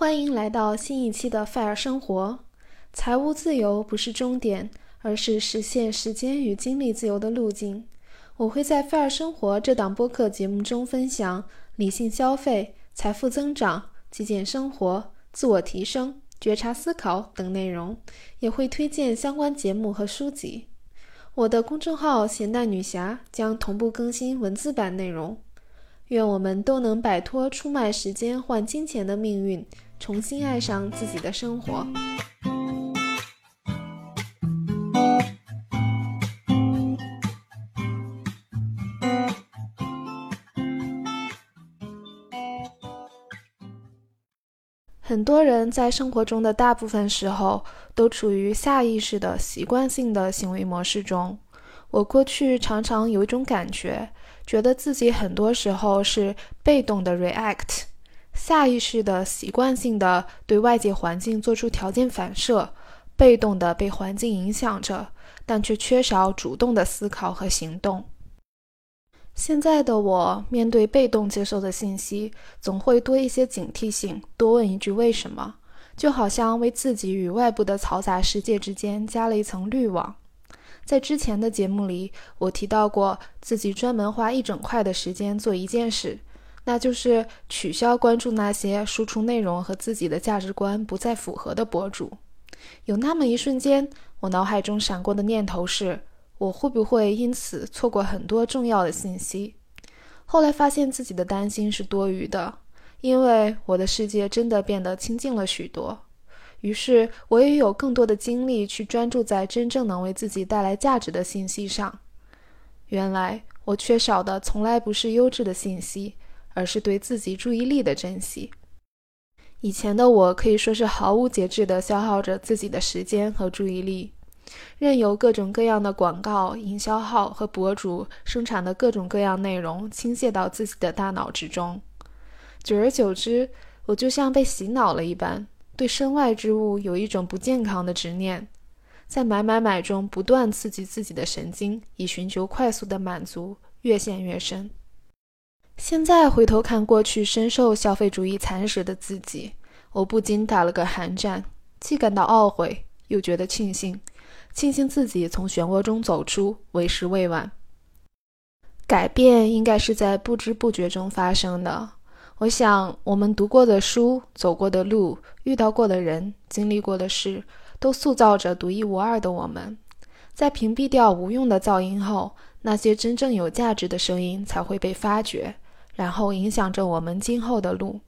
欢迎来到新一期的《费尔生活》。财务自由不是终点，而是实现时间与精力自由的路径。我会在《费尔生活》这档播客节目中分享理性消费、财富增长、极简生活、自我提升、觉察思考等内容，也会推荐相关节目和书籍。我的公众号“咸蛋女侠”将同步更新文字版内容。愿我们都能摆脱出卖时间换金钱的命运。重新爱上自己的生活。很多人在生活中的大部分时候都处于下意识的习惯性的行为模式中。我过去常常有一种感觉，觉得自己很多时候是被动的 react。下意识的、习惯性的对外界环境做出条件反射，被动的被环境影响着，但却缺少主动的思考和行动。现在的我面对被动接受的信息，总会多一些警惕性，多问一句为什么，就好像为自己与外部的嘈杂世界之间加了一层滤网。在之前的节目里，我提到过自己专门花一整块的时间做一件事。那就是取消关注那些输出内容和自己的价值观不再符合的博主。有那么一瞬间，我脑海中闪过的念头是：我会不会因此错过很多重要的信息？后来发现自己的担心是多余的，因为我的世界真的变得清静了许多。于是，我也有更多的精力去专注在真正能为自己带来价值的信息上。原来，我缺少的从来不是优质的信息。而是对自己注意力的珍惜。以前的我可以说是毫无节制地消耗着自己的时间和注意力，任由各种各样的广告、营销号和博主生产的各种各样内容倾泻到自己的大脑之中。久而久之，我就像被洗脑了一般，对身外之物有一种不健康的执念，在买买买中不断刺激自己的神经，以寻求快速的满足，越陷越深。现在回头看过去深受消费主义蚕食的自己，我不禁打了个寒战，既感到懊悔，又觉得庆幸，庆幸自己从漩涡中走出，为时未晚。改变应该是在不知不觉中发生的。我想，我们读过的书、走过的路、遇到过的人、经历过的事，都塑造着独一无二的我们。在屏蔽掉无用的噪音后，那些真正有价值的声音才会被发掘。然后影响着我们今后的路。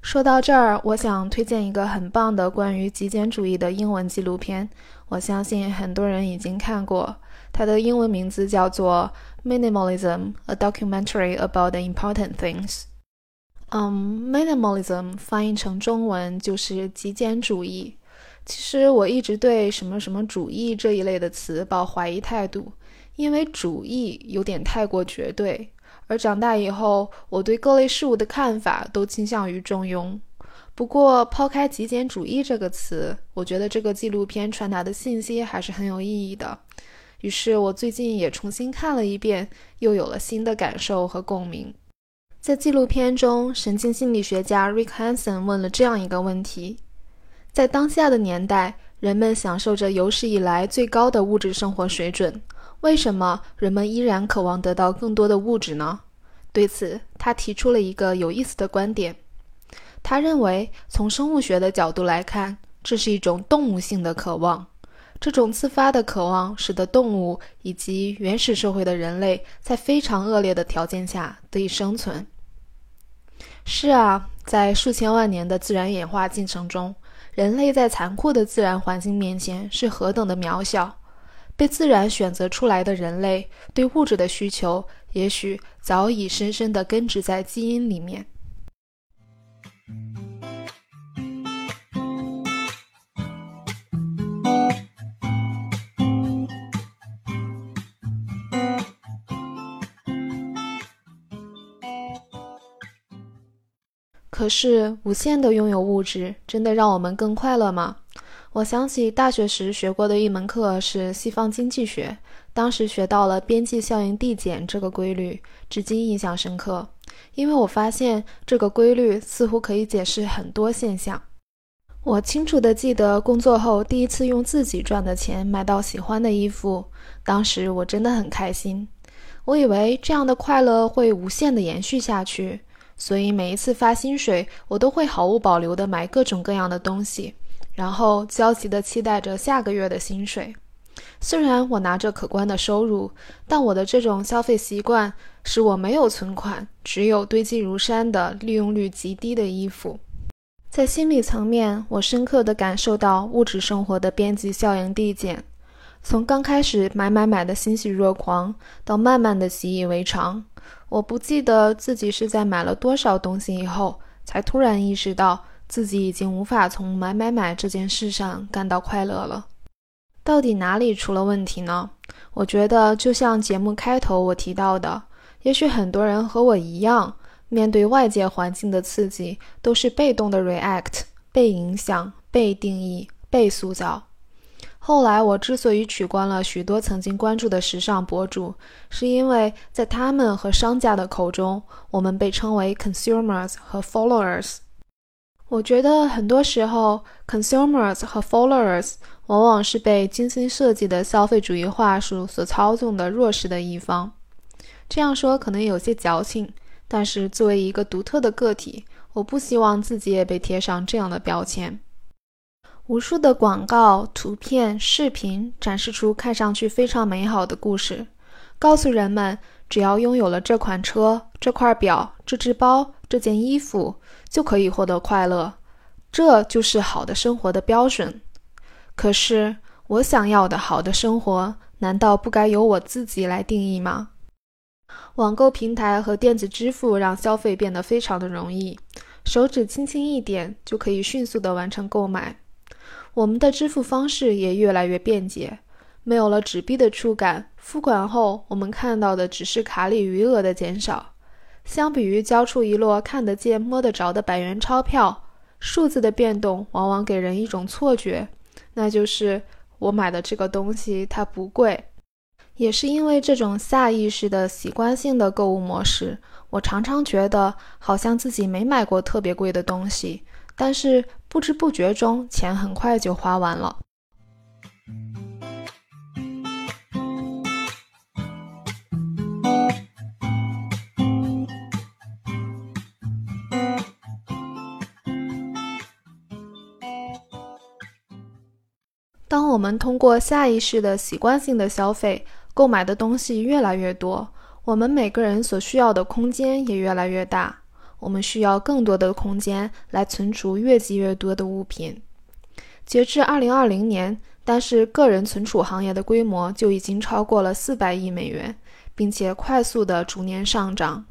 说到这儿，我想推荐一个很棒的关于极简主义的英文纪录片，我相信很多人已经看过。它的英文名字叫做《Minimalism: A Documentary About the Important Things》。嗯，Minimalism 翻译成中文就是极简主义。其实我一直对什么什么主义这一类的词抱怀疑态度，因为主义有点太过绝对。而长大以后，我对各类事物的看法都倾向于中庸。不过，抛开极简主义这个词，我觉得这个纪录片传达的信息还是很有意义的。于是我最近也重新看了一遍，又有了新的感受和共鸣。在纪录片中，神经心理学家 Rick Hanson 问了这样一个问题：在当下的年代，人们享受着有史以来最高的物质生活水准，为什么人们依然渴望得到更多的物质呢？对此，他提出了一个有意思的观点。他认为，从生物学的角度来看，这是一种动物性的渴望。这种自发的渴望使得动物以及原始社会的人类在非常恶劣的条件下得以生存。是啊，在数千万年的自然演化进程中，人类在残酷的自然环境面前是何等的渺小。被自然选择出来的人类对物质的需求，也许早已深深地根植在基因里面。可是，无限的拥有物质，真的让我们更快乐吗？我想起大学时学过的一门课是西方经济学，当时学到了边际效应递减这个规律，至今印象深刻。因为我发现这个规律似乎可以解释很多现象。我清楚地记得工作后第一次用自己赚的钱买到喜欢的衣服，当时我真的很开心。我以为这样的快乐会无限地延续下去，所以每一次发薪水，我都会毫无保留地买各种各样的东西，然后焦急地期待着下个月的薪水。虽然我拿着可观的收入，但我的这种消费习惯使我没有存款，只有堆积如山的利用率极低的衣服。在心理层面，我深刻地感受到物质生活的边际效应递减。从刚开始买买买的欣喜若狂，到慢慢的习以为常，我不记得自己是在买了多少东西以后，才突然意识到自己已经无法从买买买这件事上感到快乐了。到底哪里出了问题呢？我觉得就像节目开头我提到的，也许很多人和我一样，面对外界环境的刺激，都是被动的 react，被影响、被定义、被塑造。后来，我之所以取关了许多曾经关注的时尚博主，是因为在他们和商家的口中，我们被称为 consumers 和 followers。我觉得很多时候，consumers 和 followers 往往是被精心设计的消费主义话术所操纵的弱势的一方。这样说可能有些矫情，但是作为一个独特的个体，我不希望自己也被贴上这样的标签。无数的广告、图片、视频展示出看上去非常美好的故事，告诉人们只要拥有了这款车、这块表、这只包、这件衣服，就可以获得快乐。这就是好的生活的标准。可是，我想要的好的生活，难道不该由我自己来定义吗？网购平台和电子支付让消费变得非常的容易，手指轻轻一点就可以迅速的完成购买。我们的支付方式也越来越便捷，没有了纸币的触感。付款后，我们看到的只是卡里余额的减少。相比于交出一摞看得见、摸得着的百元钞票，数字的变动往往给人一种错觉，那就是我买的这个东西它不贵。也是因为这种下意识的习惯性的购物模式，我常常觉得好像自己没买过特别贵的东西。但是不知不觉中，钱很快就花完了。当我们通过下意识的习惯性的消费，购买的东西越来越多，我们每个人所需要的空间也越来越大。我们需要更多的空间来存储越积越多的物品。截至二零二零年，单是个人存储行业的规模就已经超过了四百亿美元，并且快速的逐年上涨。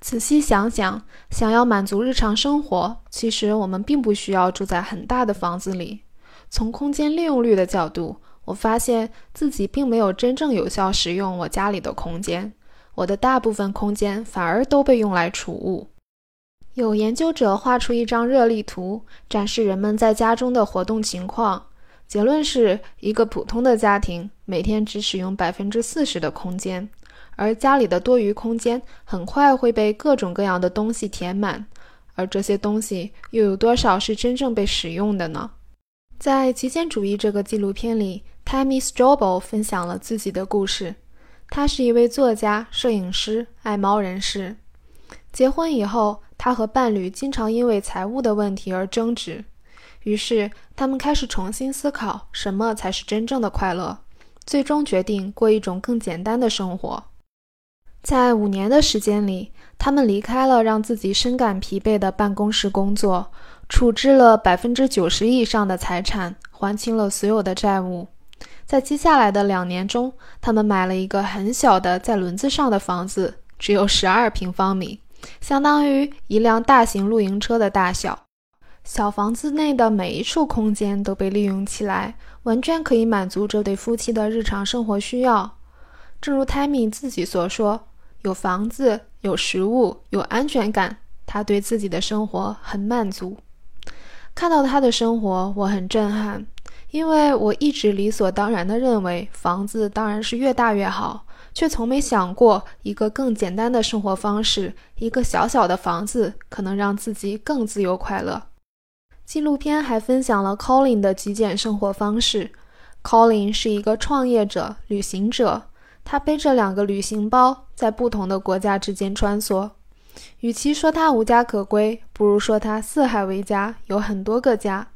仔细想想，想要满足日常生活，其实我们并不需要住在很大的房子里。从空间利用率的角度，我发现自己并没有真正有效使用我家里的空间，我的大部分空间反而都被用来储物。有研究者画出一张热力图，展示人们在家中的活动情况。结论是一个普通的家庭每天只使用百分之四十的空间，而家里的多余空间很快会被各种各样的东西填满。而这些东西又有多少是真正被使用的呢？在《极简主义》这个纪录片里，Tammy Strobel 分享了自己的故事。他是一位作家、摄影师、爱猫人士。结婚以后。他和伴侣经常因为财务的问题而争执，于是他们开始重新思考什么才是真正的快乐，最终决定过一种更简单的生活。在五年的时间里，他们离开了让自己深感疲惫的办公室工作，处置了百分之九十以上的财产，还清了所有的债务。在接下来的两年中，他们买了一个很小的在轮子上的房子，只有十二平方米。相当于一辆大型露营车的大小，小房子内的每一处空间都被利用起来，完全可以满足这对夫妻的日常生活需要。正如泰米自己所说：“有房子，有食物，有安全感，他对自己的生活很满足。看到他的生活，我很震撼，因为我一直理所当然地认为房子当然是越大越好，却从没想过一个更简单的生活方式，一个小小的房子可能让自己更自由快乐。纪录片还分享了 Colin 的极简生活方式。Colin 是一个创业者、旅行者，他背着两个旅行包，在不同的国家之间穿梭。与其说他无家可归，不如说他四海为家，有很多个家。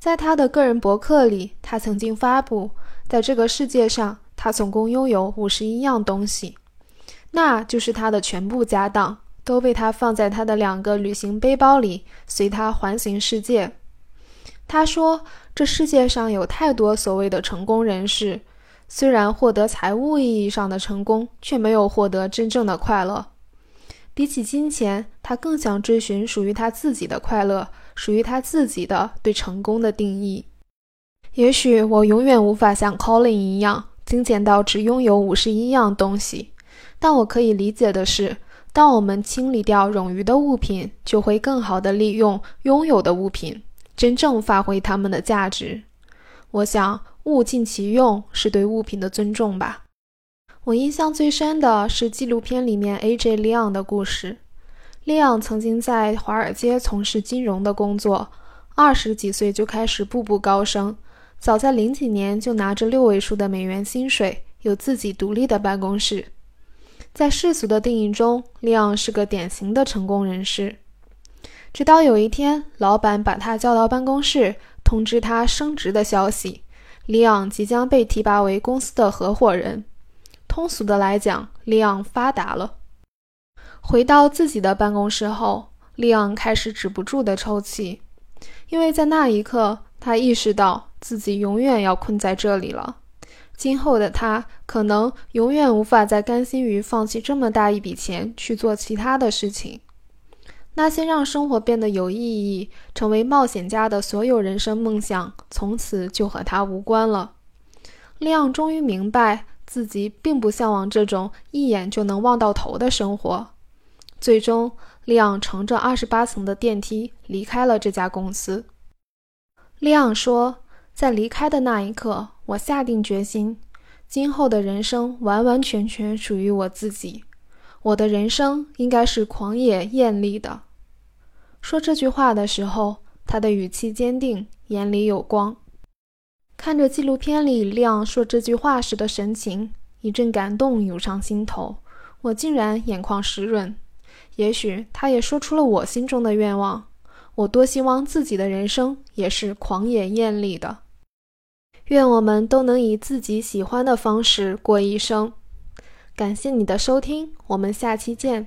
在他的个人博客里，他曾经发布，在这个世界上，他总共拥有五十一样东西，那就是他的全部家当。都被他放在他的两个旅行背包里，随他环行世界。他说：“这世界上有太多所谓的成功人士，虽然获得财务意义上的成功，却没有获得真正的快乐。比起金钱，他更想追寻属于他自己的快乐，属于他自己的对成功的定义。也许我永远无法像 Colin 一样精简到只拥有五十一样东西，但我可以理解的是。”当我们清理掉冗余的物品，就会更好地利用拥有的物品，真正发挥它们的价值。我想，物尽其用是对物品的尊重吧。我印象最深的是纪录片里面 A.J. Leon 的故事。Leon 曾经在华尔街从事金融的工作，二十几岁就开始步步高升，早在零几年就拿着六位数的美元薪水，有自己独立的办公室。在世俗的定义中，利昂是个典型的成功人士。直到有一天，老板把他叫到办公室，通知他升职的消息，利昂即将被提拔为公司的合伙人。通俗的来讲，利昂发达了。回到自己的办公室后，利昂开始止不住的抽泣，因为在那一刻，他意识到自己永远要困在这里了。今后的他可能永远无法再甘心于放弃这么大一笔钱去做其他的事情。那些让生活变得有意义、成为冒险家的所有人生梦想，从此就和他无关了。利昂终于明白，自己并不向往这种一眼就能望到头的生活。最终，利昂乘着二十八层的电梯离开了这家公司。利昂说。在离开的那一刻，我下定决心，今后的人生完完全全属于我自己。我的人生应该是狂野艳丽的。说这句话的时候，他的语气坚定，眼里有光。看着纪录片里亮说这句话时的神情，一阵感动涌上心头，我竟然眼眶湿润。也许他也说出了我心中的愿望。我多希望自己的人生也是狂野艳丽的。愿我们都能以自己喜欢的方式过一生。感谢你的收听，我们下期见。